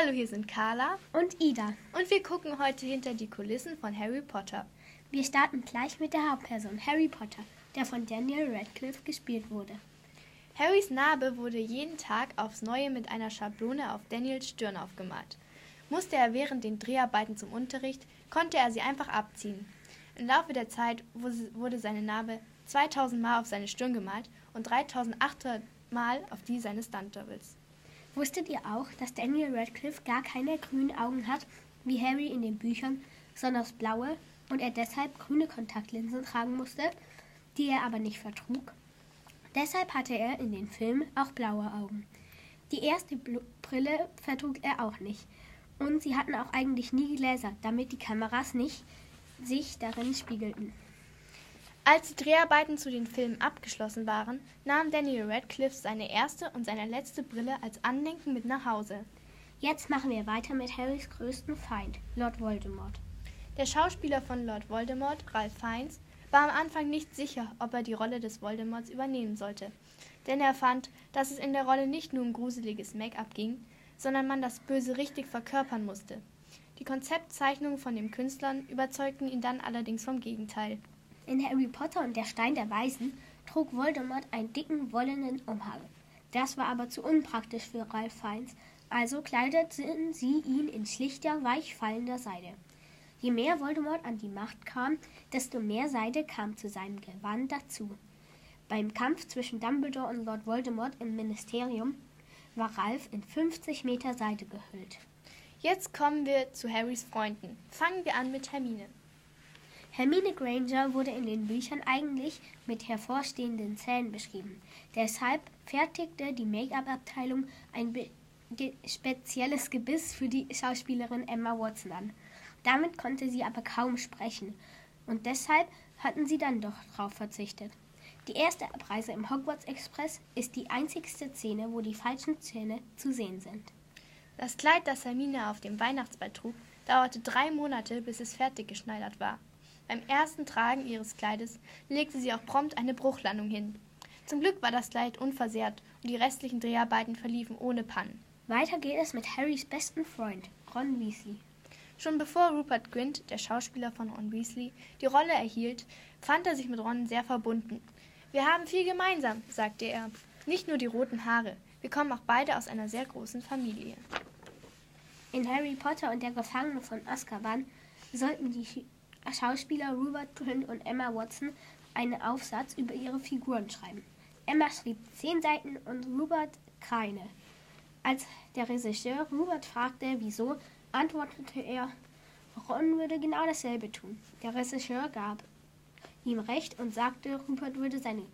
Hallo, hier sind Carla und Ida. Und wir gucken heute hinter die Kulissen von Harry Potter. Wir starten gleich mit der Hauptperson, Harry Potter, der von Daniel Radcliffe gespielt wurde. Harrys Narbe wurde jeden Tag aufs Neue mit einer Schablone auf Daniels Stirn aufgemalt. Musste er während den Dreharbeiten zum Unterricht, konnte er sie einfach abziehen. Im Laufe der Zeit wurde seine Narbe 2000 Mal auf seine Stirn gemalt und 3800 Mal auf die seines Stunt-Doubles. Wusstet ihr auch, dass Daniel Radcliffe gar keine grünen Augen hat, wie Harry in den Büchern, sondern blaue und er deshalb grüne Kontaktlinsen tragen musste, die er aber nicht vertrug? Deshalb hatte er in den Filmen auch blaue Augen. Die erste Brille vertrug er auch nicht. Und sie hatten auch eigentlich nie Gläser, damit die Kameras nicht sich darin spiegelten. Als die Dreharbeiten zu den Filmen abgeschlossen waren, nahm Daniel Radcliffe seine erste und seine letzte Brille als Andenken mit nach Hause. Jetzt machen wir weiter mit Harrys größten Feind, Lord Voldemort. Der Schauspieler von Lord Voldemort, Ralph Fiennes, war am Anfang nicht sicher, ob er die Rolle des Voldemorts übernehmen sollte, denn er fand, dass es in der Rolle nicht nur um gruseliges Make-up ging, sondern man das Böse richtig verkörpern musste. Die Konzeptzeichnungen von den Künstlern überzeugten ihn dann allerdings vom Gegenteil. In Harry Potter und der Stein der Weisen trug Voldemort einen dicken, wollenen Umhang. Das war aber zu unpraktisch für Ralph Fiennes, also kleideten sie ihn in schlichter, weichfallender Seide. Je mehr Voldemort an die Macht kam, desto mehr Seide kam zu seinem Gewand dazu. Beim Kampf zwischen Dumbledore und Lord Voldemort im Ministerium war Ralph in 50 Meter Seide gehüllt. Jetzt kommen wir zu Harrys Freunden. Fangen wir an mit Hermine. Hermine Granger wurde in den Büchern eigentlich mit hervorstehenden Zähnen beschrieben. Deshalb fertigte die Make-up-Abteilung ein spezielles Gebiss für die Schauspielerin Emma Watson an. Damit konnte sie aber kaum sprechen und deshalb hatten sie dann doch darauf verzichtet. Die erste Abreise im Hogwarts Express ist die einzigste Szene, wo die falschen Zähne zu sehen sind. Das Kleid, das Hermine auf dem Weihnachtsball trug, dauerte drei Monate, bis es fertig geschneidert war. Beim ersten Tragen ihres Kleides legte sie auch prompt eine Bruchlandung hin. Zum Glück war das Kleid unversehrt und die restlichen Dreharbeiten verliefen ohne Pannen. Weiter geht es mit Harrys besten Freund, Ron Weasley. Schon bevor Rupert Grint, der Schauspieler von Ron Weasley, die Rolle erhielt, fand er sich mit Ron sehr verbunden. Wir haben viel gemeinsam, sagte er. Nicht nur die roten Haare. Wir kommen auch beide aus einer sehr großen Familie. In Harry Potter und der Gefangene von Azkaban sollten die Schauspieler Rupert Grint und Emma Watson einen Aufsatz über ihre Figuren schreiben. Emma schrieb zehn Seiten und Rupert keine. Als der Regisseur Rupert fragte, wieso, antwortete er, Ron würde genau dasselbe tun. Der Regisseur gab ihm recht und sagte, Rupert würde seine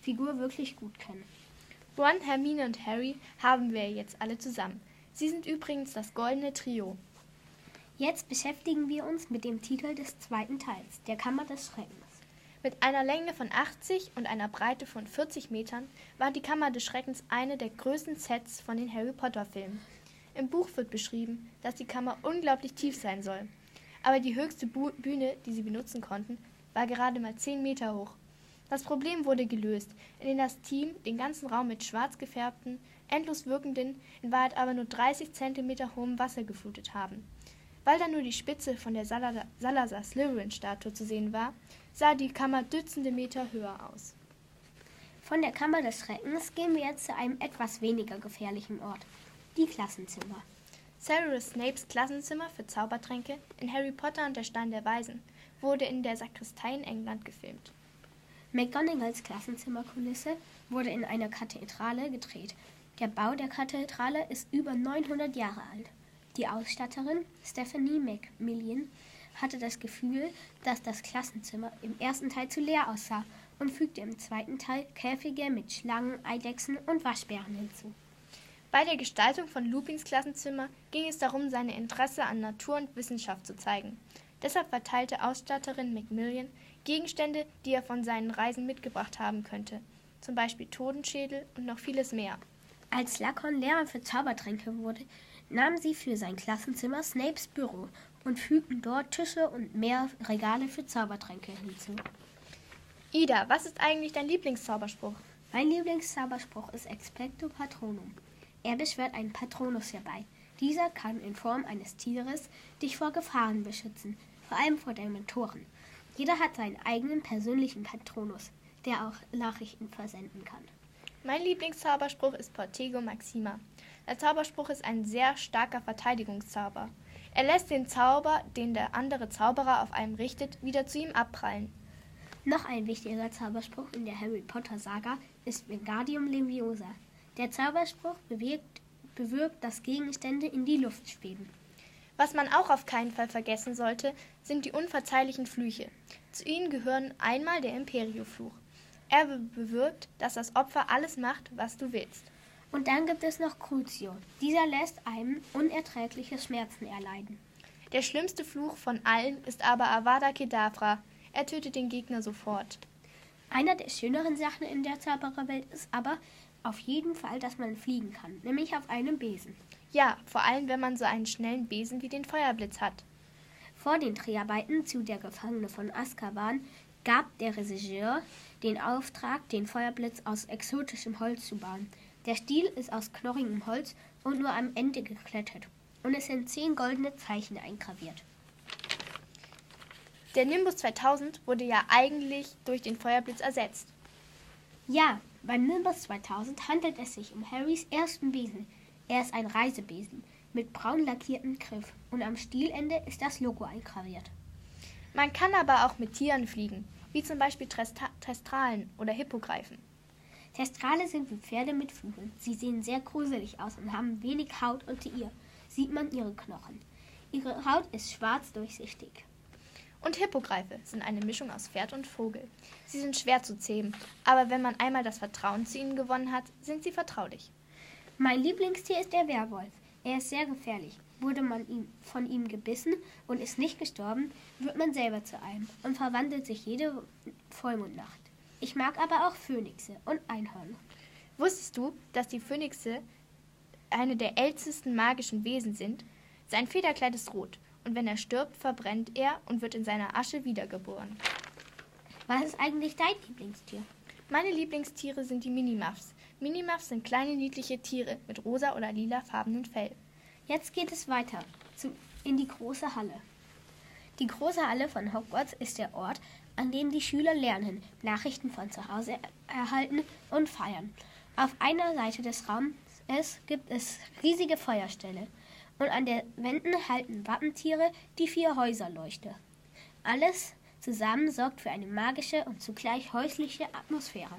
Figur wirklich gut kennen. Ron, Hermine und Harry haben wir jetzt alle zusammen. Sie sind übrigens das goldene Trio. Jetzt beschäftigen wir uns mit dem Titel des zweiten Teils, der Kammer des Schreckens. Mit einer Länge von 80 und einer Breite von 40 Metern war die Kammer des Schreckens eine der größten Sets von den Harry Potter-Filmen. Im Buch wird beschrieben, dass die Kammer unglaublich tief sein soll. Aber die höchste Bühne, die sie benutzen konnten, war gerade mal 10 Meter hoch. Das Problem wurde gelöst, indem das Team den ganzen Raum mit schwarz gefärbten, endlos wirkenden, in Wahrheit aber nur 30 Zentimeter hohem Wasser geflutet haben. Weil da nur die Spitze von der Salazar-Slytherin-Statue zu sehen war, sah die Kammer Dutzende Meter höher aus. Von der Kammer des Schreckens gehen wir jetzt zu einem etwas weniger gefährlichen Ort, die Klassenzimmer. Severus Snapes Klassenzimmer für Zaubertränke in Harry Potter und der Stein der Weisen wurde in der Sakristei in England gefilmt. McGonagalls Klassenzimmerkulisse wurde in einer Kathedrale gedreht. Der Bau der Kathedrale ist über 900 Jahre alt. Die Ausstatterin Stephanie Macmillan hatte das Gefühl, dass das Klassenzimmer im ersten Teil zu leer aussah und fügte im zweiten Teil Käfige mit Schlangen, Eidechsen und Waschbären hinzu. Bei der Gestaltung von Lupins Klassenzimmer ging es darum, seine Interesse an Natur und Wissenschaft zu zeigen. Deshalb verteilte Ausstatterin Macmillan Gegenstände, die er von seinen Reisen mitgebracht haben könnte, zum Beispiel Totenschädel und noch vieles mehr. Als Lacon Lehrer für Zaubertränke wurde, nahmen sie für sein Klassenzimmer Snapes Büro und fügten dort Tische und mehr Regale für Zaubertränke hinzu. Ida, was ist eigentlich dein Lieblingszauberspruch? Mein Lieblingszauberspruch ist Expecto Patronum. Er beschwört einen Patronus herbei. Dieser kann in Form eines Tieres dich vor Gefahren beschützen, vor allem vor Dementoren. Jeder hat seinen eigenen persönlichen Patronus, der auch Nachrichten versenden kann. Mein Lieblingszauberspruch ist Portego Maxima. Der Zauberspruch ist ein sehr starker Verteidigungszauber. Er lässt den Zauber, den der andere Zauberer auf einem richtet, wieder zu ihm abprallen. Noch ein wichtiger Zauberspruch in der Harry Potter Saga ist Wingardium Leviosa. Der Zauberspruch bewirkt, bewirkt, dass Gegenstände in die Luft schweben. Was man auch auf keinen Fall vergessen sollte, sind die unverzeihlichen Flüche. Zu ihnen gehören einmal der Imperiofluch. Er bewirkt, dass das Opfer alles macht, was du willst. Und dann gibt es noch Crucio. Dieser lässt einem unerträgliche Schmerzen erleiden. Der schlimmste Fluch von allen ist aber Avada Kedavra. Er tötet den Gegner sofort. Einer der schöneren Sachen in der Zaubererwelt ist aber auf jeden Fall, dass man fliegen kann, nämlich auf einem Besen. Ja, vor allem wenn man so einen schnellen Besen wie den Feuerblitz hat. Vor den Dreharbeiten zu Der Gefangene von Azkaban gab der Regisseur den Auftrag, den Feuerblitz aus exotischem Holz zu bauen. Der Stiel ist aus knorrigem Holz und nur am Ende geklettert. Und es sind zehn goldene Zeichen eingraviert. Der Nimbus 2000 wurde ja eigentlich durch den Feuerblitz ersetzt. Ja, beim Nimbus 2000 handelt es sich um Harrys ersten Besen. Er ist ein Reisebesen mit braun lackiertem Griff und am Stielende ist das Logo eingraviert. Man kann aber auch mit Tieren fliegen, wie zum Beispiel Testralen oder Hippogreifen. Testrale sind wie Pferde mit Flügeln. Sie sehen sehr gruselig aus und haben wenig Haut unter ihr. Sieht man ihre Knochen. Ihre Haut ist schwarz durchsichtig. Und Hippogreife sind eine Mischung aus Pferd und Vogel. Sie sind schwer zu zähmen, aber wenn man einmal das Vertrauen zu ihnen gewonnen hat, sind sie vertraulich. Mein Lieblingstier ist der Werwolf. Er ist sehr gefährlich. Wurde man ihm, von ihm gebissen und ist nicht gestorben, wird man selber zu einem und verwandelt sich jede Vollmondnacht. Ich mag aber auch Phönixe und Einhörner. Wusstest du, dass die Phönixe eine der ältesten magischen Wesen sind? Sein Federkleid ist rot und wenn er stirbt, verbrennt er und wird in seiner Asche wiedergeboren. Was ist eigentlich dein Lieblingstier? Meine Lieblingstiere sind die Minimuffs. Minimuffs sind kleine niedliche Tiere mit rosa oder lilafarbenen Fell. Jetzt geht es weiter zu, in die große Halle. Die große Halle von Hogwarts ist der Ort, an dem die Schüler lernen, Nachrichten von zu Hause erhalten und feiern. Auf einer Seite des Raums gibt es riesige Feuerstelle und an den Wänden halten Wappentiere die vier Häuserleuchte. Alles zusammen sorgt für eine magische und zugleich häusliche Atmosphäre.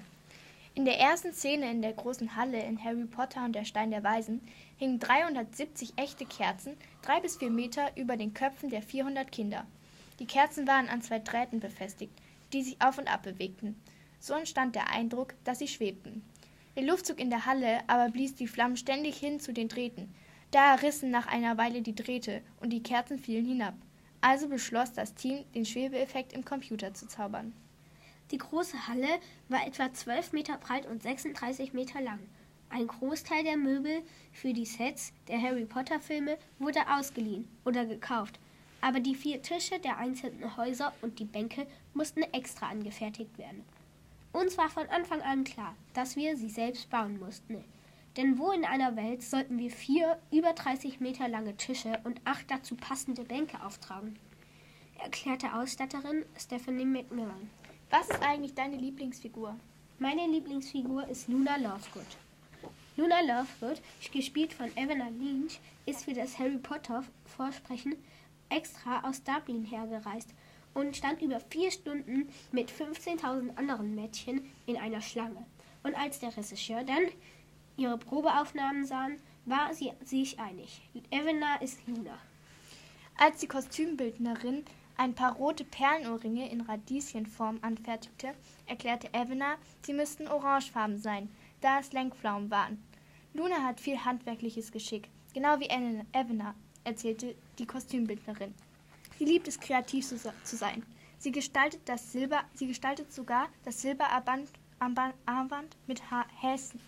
In der ersten Szene in der großen Halle in Harry Potter und der Stein der Weisen hingen 370 echte Kerzen, drei bis vier Meter über den Köpfen der 400 Kinder. Die Kerzen waren an zwei Drähten befestigt, die sich auf und ab bewegten. So entstand der Eindruck, dass sie schwebten. Der Luftzug in der Halle aber blies die Flammen ständig hin zu den Drähten. Da rissen nach einer Weile die Drähte und die Kerzen fielen hinab. Also beschloss das Team, den Schwebeeffekt im Computer zu zaubern. Die große Halle war etwa 12 Meter breit und 36 Meter lang. Ein Großteil der Möbel für die Sets der Harry Potter Filme wurde ausgeliehen oder gekauft aber die vier Tische der einzelnen Häuser und die Bänke mussten extra angefertigt werden. Uns war von Anfang an klar, dass wir sie selbst bauen mussten. Denn wo in einer Welt sollten wir vier über 30 Meter lange Tische und acht dazu passende Bänke auftragen? erklärte Ausstatterin Stephanie McMillan. Was ist eigentlich deine Lieblingsfigur? Meine Lieblingsfigur ist Luna Lovegood. Luna Lovegood, gespielt von Evelyn Lynch, ist für das Harry Potter Vorsprechen extra aus Dublin hergereist und stand über vier Stunden mit 15.000 anderen Mädchen in einer Schlange. Und als der Regisseur dann ihre Probeaufnahmen sahen, war sie sich einig. Evena ist Luna. Als die Kostümbildnerin ein paar rote Perlenohrringe in Radieschenform anfertigte, erklärte Evena, sie müssten orangefarben sein, da es Lenkpflaumen waren. Luna hat viel handwerkliches Geschick, genau wie Evena, erzählte die Kostümbildnerin. Sie liebt es, kreativ zu, zu sein. Sie gestaltet, das Silber, sie gestaltet sogar das Silberarmband Armband mit ha Häsen,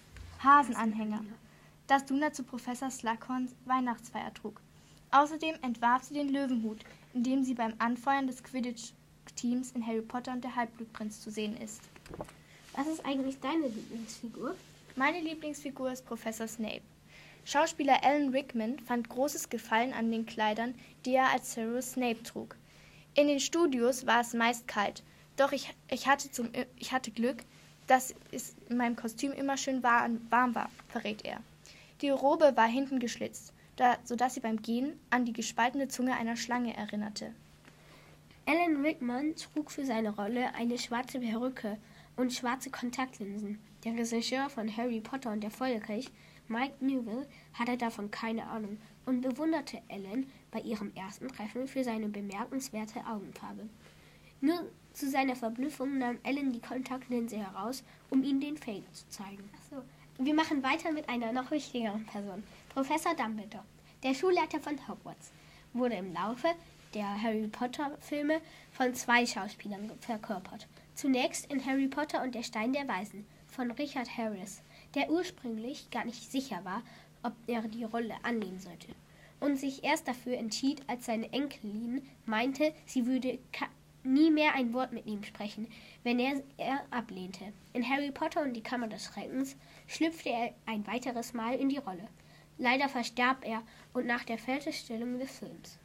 Hasenanhänger, das Luna zu Professor Slughorns Weihnachtsfeier trug. Außerdem entwarf sie den Löwenhut, in dem sie beim Anfeuern des Quidditch-Teams in Harry Potter und der Halbblutprinz zu sehen ist. Was ist eigentlich deine Lieblingsfigur? Meine Lieblingsfigur ist Professor Snape. Schauspieler Alan Rickman fand großes Gefallen an den Kleidern, die er als Severus Snape trug. In den Studios war es meist kalt, doch ich, ich, hatte, zum, ich hatte Glück, dass es in meinem Kostüm immer schön warm, warm war, verrät er. Die Robe war hinten geschlitzt, da, sodass sie beim Gehen an die gespaltene Zunge einer Schlange erinnerte. Alan Rickman trug für seine Rolle eine schwarze Perücke und schwarze Kontaktlinsen. Der Regisseur von Harry Potter und der Feuerkelch, Mike Newell, hatte davon keine Ahnung und bewunderte Ellen bei ihrem ersten Treffen für seine bemerkenswerte Augenfarbe. Nur zu seiner Verblüffung nahm Ellen die Kontaktlinse heraus, um ihm den Fake zu zeigen. Achso. Wir machen weiter mit einer noch wichtigeren Person. Professor Dumbledore, der Schulleiter von Hogwarts, wurde im Laufe der Harry Potter-Filme von zwei Schauspielern verkörpert. Zunächst in Harry Potter und der Stein der Weisen von Richard Harris, der ursprünglich gar nicht sicher war, ob er die Rolle annehmen sollte und sich erst dafür entschied, als seine Enkelin meinte, sie würde nie mehr ein Wort mit ihm sprechen, wenn er, er ablehnte. In Harry Potter und die Kammer des Schreckens schlüpfte er ein weiteres Mal in die Rolle. Leider verstarb er und nach der Fertigstellung des Films.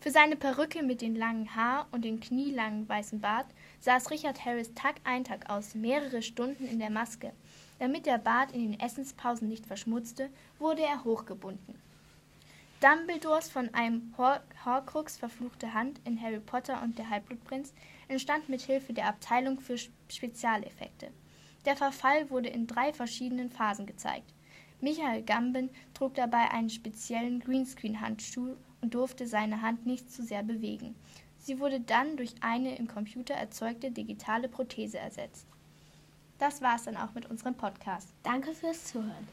Für seine Perücke mit dem langen Haar und dem knielangen weißen Bart saß Richard Harris Tag ein Tag aus mehrere Stunden in der Maske. Damit der Bart in den Essenspausen nicht verschmutzte, wurde er hochgebunden. Dumbledores von einem Hor Horcrux verfluchte Hand in Harry Potter und der Halbblutprinz entstand mit Hilfe der Abteilung für Spezialeffekte. Der Verfall wurde in drei verschiedenen Phasen gezeigt. Michael Gambin trug dabei einen speziellen Greenscreen-Handschuh und durfte seine Hand nicht zu sehr bewegen. Sie wurde dann durch eine im Computer erzeugte digitale Prothese ersetzt. Das war es dann auch mit unserem Podcast. Danke fürs Zuhören.